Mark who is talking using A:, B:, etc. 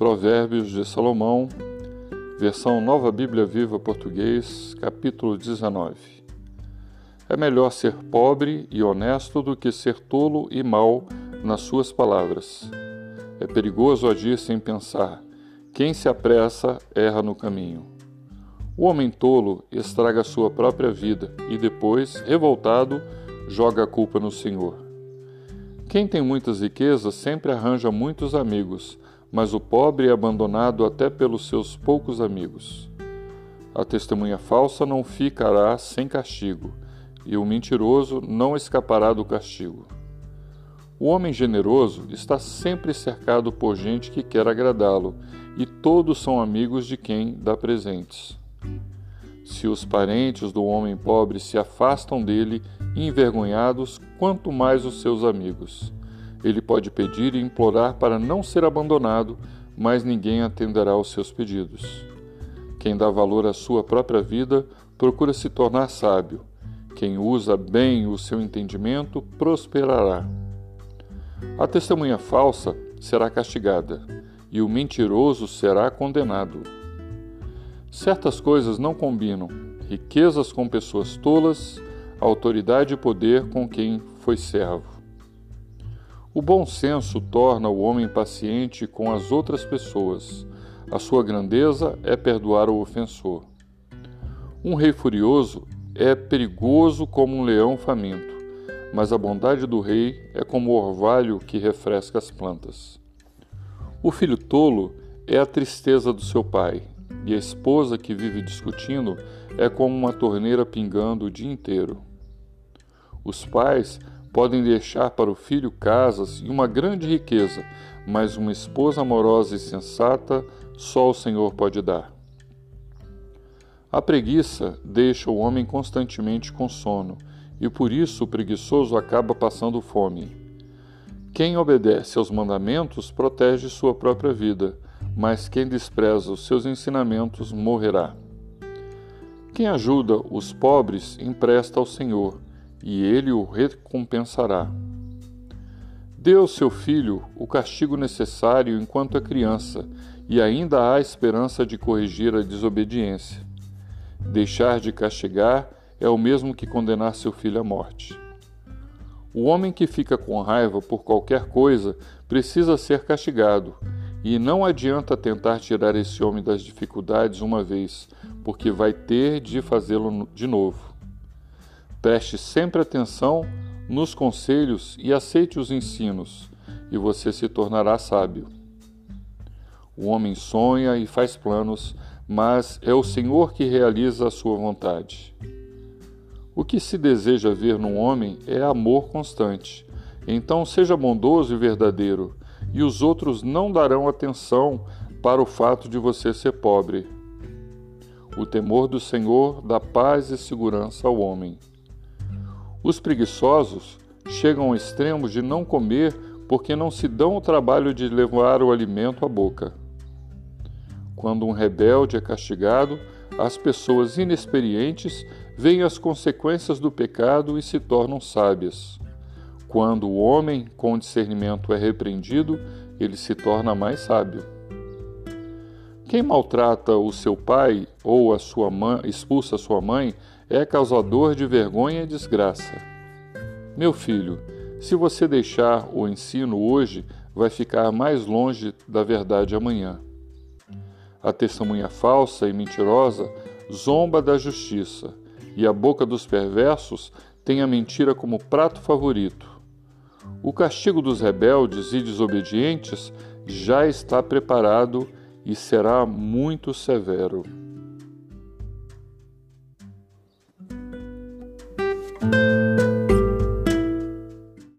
A: Provérbios de Salomão, versão Nova Bíblia Viva Português, capítulo 19. É melhor ser pobre e honesto do que ser tolo e mau nas suas palavras. É perigoso agir sem pensar. Quem se apressa erra no caminho. O homem tolo estraga sua própria vida e depois, revoltado, joga a culpa no Senhor. Quem tem muitas riquezas sempre arranja muitos amigos, mas o pobre é abandonado até pelos seus poucos amigos. A testemunha falsa não ficará sem castigo, e o mentiroso não escapará do castigo. O homem generoso está sempre cercado por gente que quer agradá-lo, e todos são amigos de quem dá presentes. Se os parentes do homem pobre se afastam dele, envergonhados, quanto mais os seus amigos. Ele pode pedir e implorar para não ser abandonado, mas ninguém atenderá aos seus pedidos. Quem dá valor à sua própria vida procura se tornar sábio. Quem usa bem o seu entendimento prosperará. A testemunha falsa será castigada, e o mentiroso será condenado. Certas coisas não combinam: riquezas com pessoas tolas, autoridade e poder com quem foi servo. O bom senso torna o homem paciente com as outras pessoas. A sua grandeza é perdoar o ofensor. Um rei furioso é perigoso como um leão faminto, mas a bondade do rei é como o orvalho que refresca as plantas. O filho tolo é a tristeza do seu pai, e a esposa que vive discutindo é como uma torneira pingando o dia inteiro. Os pais Podem deixar para o filho casas e uma grande riqueza, mas uma esposa amorosa e sensata só o Senhor pode dar. A preguiça deixa o homem constantemente com sono, e por isso o preguiçoso acaba passando fome. Quem obedece aos mandamentos protege sua própria vida, mas quem despreza os seus ensinamentos morrerá. Quem ajuda os pobres empresta ao Senhor e ele o recompensará. Ao seu filho o castigo necessário enquanto é criança, e ainda há esperança de corrigir a desobediência. Deixar de castigar é o mesmo que condenar seu filho à morte. O homem que fica com raiva por qualquer coisa precisa ser castigado, e não adianta tentar tirar esse homem das dificuldades uma vez, porque vai ter de fazê-lo de novo. Preste sempre atenção nos conselhos e aceite os ensinos, e você se tornará sábio. O homem sonha e faz planos, mas é o Senhor que realiza a sua vontade. O que se deseja ver num homem é amor constante. Então seja bondoso e verdadeiro, e os outros não darão atenção para o fato de você ser pobre. O temor do Senhor dá paz e segurança ao homem. Os preguiçosos chegam ao extremo de não comer porque não se dão o trabalho de levar o alimento à boca. Quando um rebelde é castigado, as pessoas inexperientes veem as consequências do pecado e se tornam sábias. Quando o homem com discernimento é repreendido, ele se torna mais sábio. Quem maltrata o seu pai ou a sua mãe, expulsa a sua mãe é causador de vergonha e desgraça. Meu filho, se você deixar o ensino hoje, vai ficar mais longe da verdade amanhã. A testemunha falsa e mentirosa zomba da justiça, e a boca dos perversos tem a mentira como prato favorito. O castigo dos rebeldes e desobedientes já está preparado e será muito severo. thank you